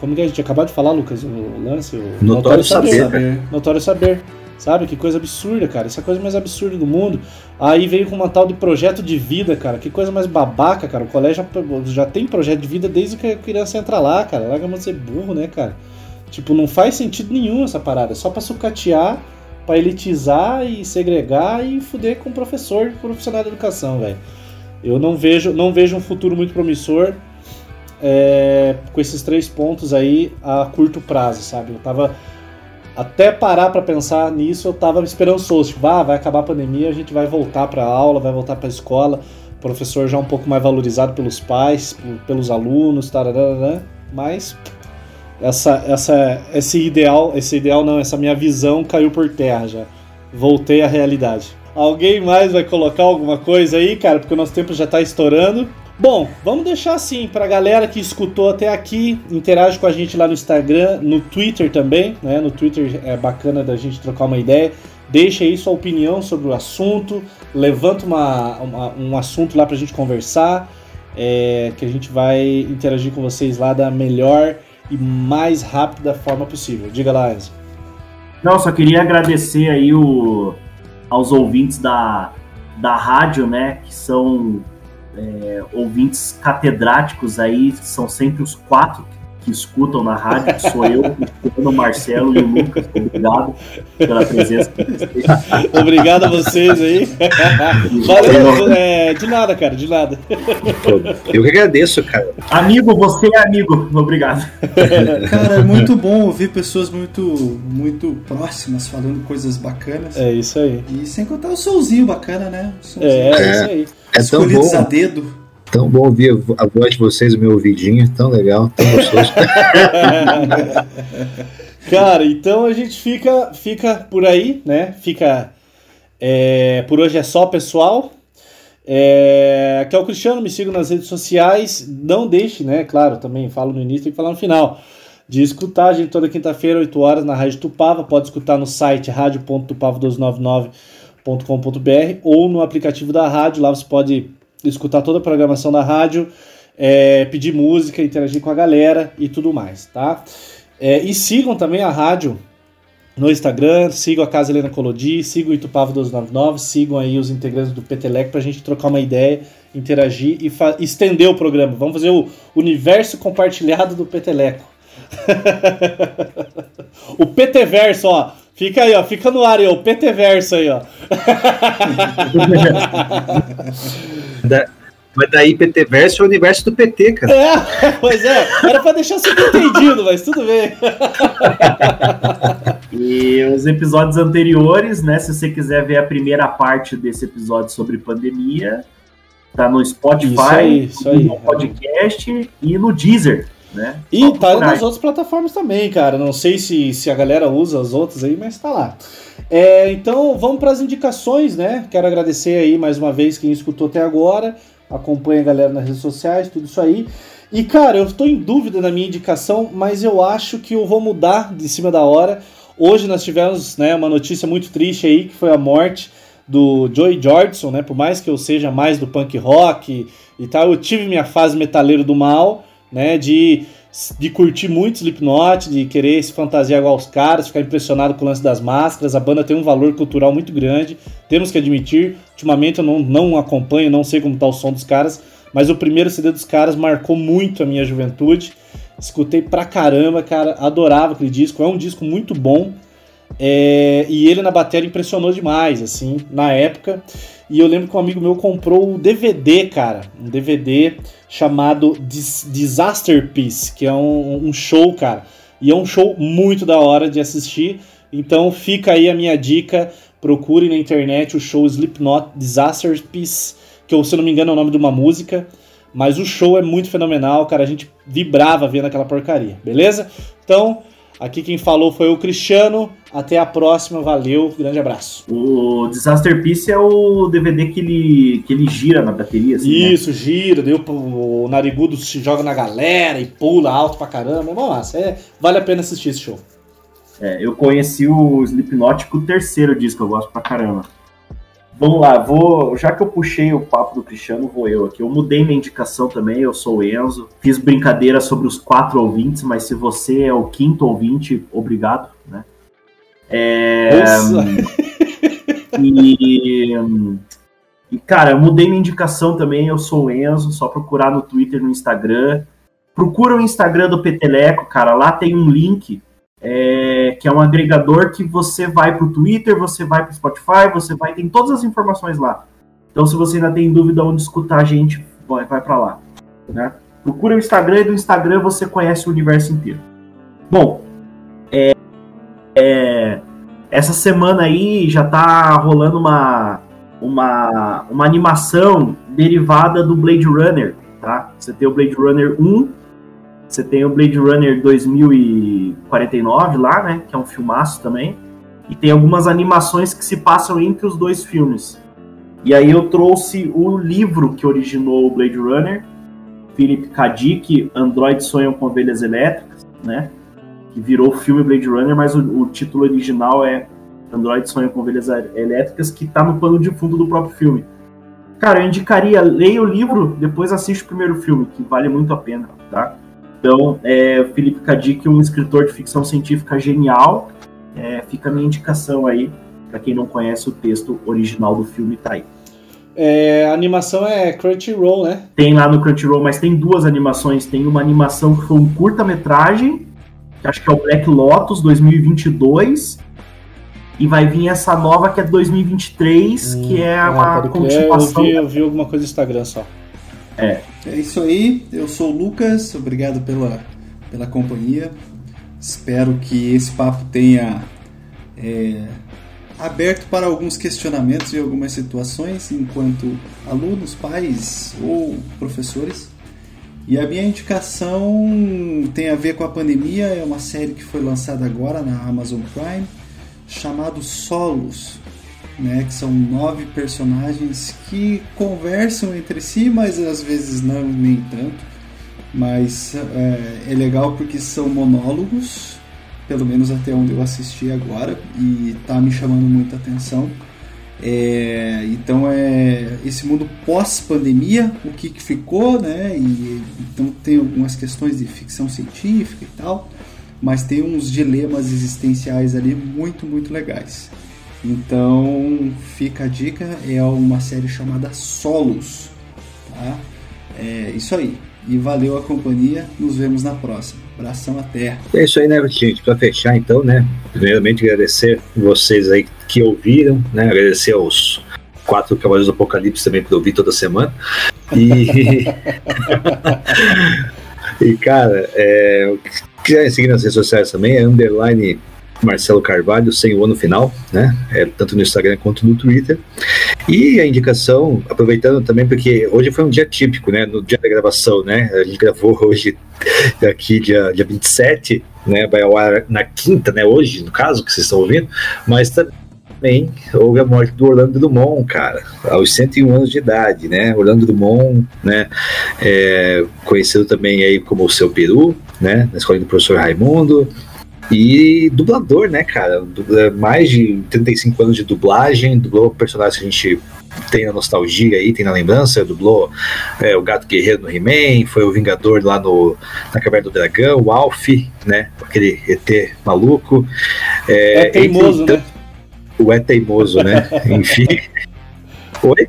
como que a gente acabou de falar, Lucas? O lance? O notório, notório saber. saber. Notório saber. Sabe? Que coisa absurda, cara. Essa é a coisa mais absurda do mundo. Aí veio com uma tal de projeto de vida, cara. Que coisa mais babaca, cara. O colégio já, já tem projeto de vida desde que a criança entra lá, cara. Larga de ser burro, né, cara? Tipo, não faz sentido nenhum essa parada. É só pra sucatear, pra elitizar e segregar e fuder com o professor, profissional da educação, velho. Eu não vejo, não vejo um futuro muito promissor é, com esses três pontos aí a curto prazo, sabe? Eu tava até parar para pensar nisso, eu tava esperançoso, tipo, ah, vai acabar a pandemia, a gente vai voltar para aula, vai voltar para escola, professor já um pouco mais valorizado pelos pais, pelos alunos, tararana, mas essa essa esse ideal, esse ideal não, essa minha visão caiu por terra já. Voltei à realidade. Alguém mais vai colocar alguma coisa aí, cara? Porque o nosso tempo já tá estourando. Bom, vamos deixar assim para a galera que escutou até aqui, interage com a gente lá no Instagram, no Twitter também, né? No Twitter é bacana da gente trocar uma ideia. Deixa aí sua opinião sobre o assunto, levanta uma, uma um assunto lá para a gente conversar, é, que a gente vai interagir com vocês lá da melhor e mais rápida forma possível. Diga lá, Enzo. Não, só queria agradecer aí o, aos ouvintes da, da rádio, né, que são é, ouvintes catedráticos aí, são sempre os quatro que escutam na rádio, que sou eu, o Marcelo e o Lucas. Obrigado pela presença. Obrigado a vocês aí. Valeu, é, de nada, cara, de nada. Eu que agradeço, cara. Amigo, você é amigo. Obrigado. Cara, é muito bom ouvir pessoas muito, muito próximas falando coisas bacanas. É isso aí. E sem contar o solzinho bacana, né? Solzinho. É, é isso aí. É tão bom. a dedo. Tão bom ouvir a voz de vocês, o meu ouvidinho, tão legal, tão gostoso. Cara, então a gente fica, fica por aí, né? Fica. É, por hoje é só, pessoal. É, aqui é o Cristiano, me siga nas redes sociais. Não deixe, né? Claro, também falo no início e falar no final. De escutar a gente toda quinta-feira, 8 horas, na Rádio Tupava. Pode escutar no site radio.tupava299.com.br ou no aplicativo da rádio. Lá você pode escutar toda a programação da rádio, é, pedir música, interagir com a galera e tudo mais, tá? É, e sigam também a rádio no Instagram, sigam a Casa Helena Colodi, sigam o Itupava 299, sigam aí os integrantes do Petelec pra gente trocar uma ideia, interagir e estender o programa. Vamos fazer o universo compartilhado do Peteleco. o PTverso, ó. Fica aí, ó. Fica no ar aí, ó. O PTverso aí, ó. Da, Mas daí PT Verso é o universo do PT, cara. É, pois é, era pra deixar subentendido, mas tudo bem. e os episódios anteriores, né? Se você quiser ver a primeira parte desse episódio sobre pandemia, tá no Spotify, isso aí, isso aí. no podcast e no Deezer. Né? E tá nas outras plataformas também, cara. Não sei se, se a galera usa as outras aí, mas tá lá. É, então vamos para as indicações, né? Quero agradecer aí mais uma vez quem escutou até agora. Acompanha a galera nas redes sociais, tudo isso aí. E cara, eu estou em dúvida na minha indicação, mas eu acho que eu vou mudar de cima da hora. Hoje nós tivemos né, uma notícia muito triste aí, que foi a morte do Joey Jordison, né? Por mais que eu seja mais do punk rock e tal, eu tive minha fase metaleiro do mal né? De, de curtir muito Slipknot, de querer se fantasiar igual os caras, ficar impressionado com o lance das máscaras. A banda tem um valor cultural muito grande, temos que admitir. Ultimamente eu não, não acompanho, não sei como tá o som dos caras, mas o primeiro CD dos caras marcou muito a minha juventude. Escutei pra caramba, cara, adorava aquele disco. É um disco muito bom. É, e ele na bateria impressionou demais, assim, na época. E eu lembro que um amigo meu comprou um DVD, cara. Um DVD chamado Dis Disaster Piece, que é um, um, show, cara. E é um show muito da hora de assistir. Então fica aí a minha dica. Procure na internet o show Slipknot Disaster Piece, que eu, se eu não me engano é o nome de uma música. Mas o show é muito fenomenal, cara. A gente vibrava vendo aquela porcaria, beleza? Então, Aqui quem falou foi o Cristiano. Até a próxima, valeu, grande abraço. O Disaster Piece é o DVD que ele, que ele gira na bateria, assim, né? Isso, né? gira, deu o narigudo se joga na galera e pula alto pra caramba. É massa, é, vale a pena assistir esse show. É, eu conheci o Slipknot com o terceiro disco, eu gosto pra caramba. Vamos lá, vou. Já que eu puxei o papo do Cristiano, vou eu aqui. Eu mudei minha indicação também, eu sou o Enzo. Fiz brincadeira sobre os quatro ouvintes, mas se você é o quinto ouvinte, obrigado, né? É. e, e, cara, eu mudei minha indicação também, eu sou o Enzo, só procurar no Twitter, no Instagram. Procura o Instagram do Peteleco, cara, lá tem um link é, que é um agregador que você vai para o Twitter, você vai para o Spotify, você vai, tem todas as informações lá. Então, se você ainda tem dúvida onde escutar a gente, vai, vai para lá. Né? Procura o Instagram e do Instagram você conhece o universo inteiro. Bom, é, é, essa semana aí já tá rolando uma, uma, uma animação derivada do Blade Runner, tá? Você tem o Blade Runner 1 você tem o Blade Runner 2049 lá, né? Que é um filmaço também. E tem algumas animações que se passam entre os dois filmes. E aí eu trouxe o livro que originou o Blade Runner, Philip K. Dick, Android Sonham com Ovelhas Elétricas, né? Que virou filme Blade Runner, mas o, o título original é Android Sonham com Ovelhas Elétricas, que tá no pano de fundo do próprio filme. Cara, eu indicaria, leia o livro, depois assiste o primeiro filme, que vale muito a pena, tá? Então, é, Felipe Kadik, um escritor de ficção científica genial, é, fica a minha indicação aí, para quem não conhece o texto original do filme, tá aí. É, a animação é Crunchyroll, né? Tem lá no Crunchyroll, mas tem duas animações. Tem uma animação que foi um curta-metragem, que acho que é o Black Lotus 2022, e vai vir essa nova que é 2023, hum, que é ah, uma continuação. Eu vi, eu vi alguma coisa no Instagram só. É. É isso aí. Eu sou o Lucas. Obrigado pela, pela companhia. Espero que esse papo tenha é, aberto para alguns questionamentos e algumas situações enquanto alunos, pais ou professores. E a minha indicação tem a ver com a pandemia, é uma série que foi lançada agora na Amazon Prime, chamado Solos né, que são nove personagens que conversam entre si, mas às vezes não nem tanto. Mas é, é legal porque são monólogos, pelo menos até onde eu assisti agora, e tá me chamando muita atenção. É, então é esse mundo pós-pandemia, o que, que ficou, né? E, então tem algumas questões de ficção científica e tal, mas tem uns dilemas existenciais ali muito, muito legais. Então fica a dica, é uma série chamada Solos. Tá? É isso aí. E valeu a companhia, nos vemos na próxima. Abração até. É isso aí, né, gente? Para fechar então, né? Primeiramente agradecer vocês aí que ouviram, né? Agradecer aos quatro Cavaleiros do Apocalipse também para ouvir toda semana. E, e cara, é, quiser seguir nas redes sociais também, é underline Marcelo Carvalho, sem o ano final, né? É, tanto no Instagram quanto no Twitter. E a indicação, aproveitando também, porque hoje foi um dia típico, né? No dia da gravação, né? A gente gravou hoje, aqui, dia, dia 27, né? Vai ao ar na quinta, né? Hoje, no caso, que vocês estão ouvindo, mas também houve a morte do Orlando Drummond, cara, aos 101 anos de idade, né? Orlando Drummond, né? É, conhecido também aí como o seu Peru, né? Na escola do professor Raimundo, e dublador, né, cara? Mais de 35 anos de dublagem, dublou personagens que a gente tem na nostalgia aí, tem na lembrança, dublou é, o Gato Guerreiro no He-Man, foi o Vingador lá no, na Caverna do Dragão, o Alf, né? Aquele ET maluco. É, é teimoso, entre, né? O é teimoso, né? Enfim. Oi?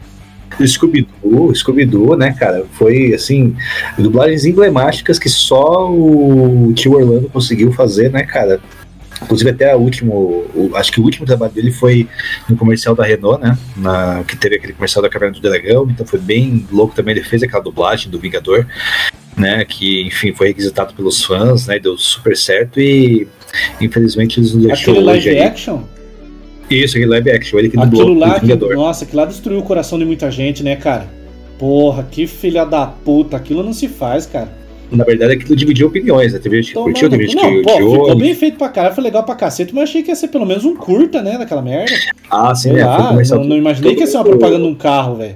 Scooby-Doo, Scooby-Doo, né, cara? Foi, assim, dublagens emblemáticas que só o tio Orlando conseguiu fazer, né, cara? Inclusive até o último, o, acho que o último trabalho dele foi no comercial da Renault, né? Na, que teve aquele comercial da Caverna do Dragão, então foi bem louco também. Ele fez aquela dublagem do Vingador, né? Que enfim foi requisitado pelos fãs, né? Deu super certo e infelizmente eles não deixou Aquele live action? Isso, aquele live action, ele que dublou aquilo lá, que, Nossa, aquilo lá destruiu o coração de muita gente, né, cara? Porra, que filha da puta, aquilo não se faz, cara. Na verdade, aquilo dividiu opiniões, né? Teve gente que curtiu, teve gente que pô, Ficou bem feito pra caralho, foi legal pra cacete, mas achei que ia ser pelo menos um curta, né, daquela merda. Ah, sim, é, lá, não, não, imaginei que ia ser uma propaganda de um carro, velho.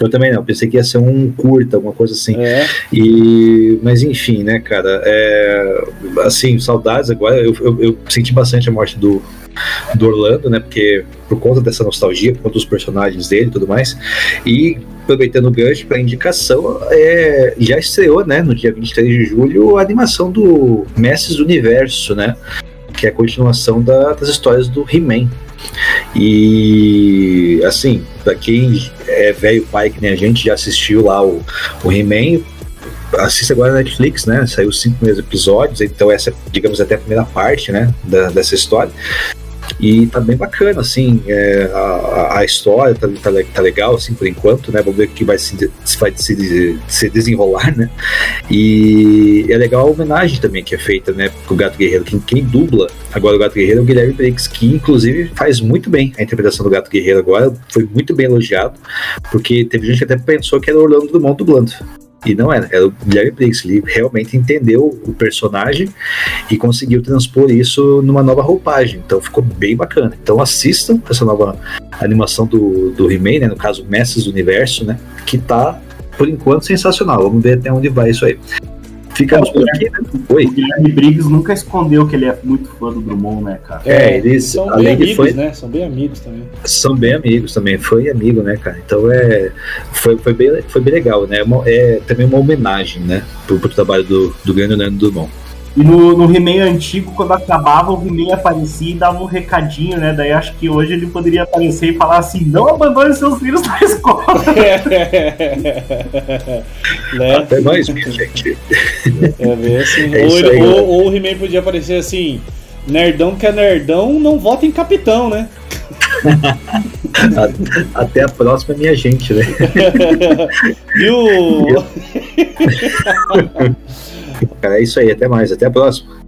Eu também não, pensei que ia ser um curta, alguma coisa assim. É. E, mas enfim, né, cara, é, assim, saudades agora, eu, eu, eu, senti bastante a morte do, do Orlando, né? Porque por conta dessa nostalgia, por conta dos personagens dele e tudo mais. E aproveitando o gancho para indicação, é, já estreou, né, no dia 23 de julho, a animação do Mestres do Universo, né? Que é a continuação da, das histórias do He-Man. E assim, para quem é velho pai que nem a gente já assistiu lá o, o He-Man, assista agora na Netflix, né? Saiu cinco primeiros episódios, então essa, digamos, até a primeira parte, né, da, dessa história. E tá bem bacana, assim, é, a, a, história tá, tá, tá, legal, assim, por enquanto, né? Vamos ver o que vai se, vai se, se desenrolar, né? E é legal a homenagem também que é feita, né, com o Gato Guerreiro. Quem, quem dubla agora o Gato Guerreiro é o Guilherme Briggs, que inclusive faz muito bem a interpretação do Gato Guerreiro agora, foi muito bem elogiado, porque teve gente que até pensou que era Orlando Drummond dublando. E não era, era o Guilherme Briggs. Ele realmente entendeu o personagem e conseguiu transpor isso numa nova roupagem. Então ficou bem bacana. Então assistam essa nova animação do, do He-Man, né? No caso, Mestres do Universo, né? Que tá, por enquanto, sensacional. Vamos ver até onde vai isso aí. Ficamos por aqui, né? Oi. O Guilherme Briggs nunca escondeu que ele é muito fã do Drummond, né, cara? É, eles são além bem amigos, foi, né? São bem amigos também. São bem amigos também. Foi amigo, né, cara? Então é. Foi, foi, bem, foi bem legal, né? É, é também uma homenagem, né? Pro, pro trabalho do, do grande Leandro Drummond. E no, no He-Man antigo, quando acabava, o He-Man aparecia e dava um recadinho, né? Daí acho que hoje ele poderia aparecer e falar assim: não abandone seus filhos na escola. né? Até mais, minha gente. É bem assim. É ou, aí, ou, né? ou o He-Man podia aparecer assim: nerdão que é nerdão, não vota em capitão, né? Até a próxima, minha gente, né? Viu? Cara, é isso aí. Até mais. Até a próxima.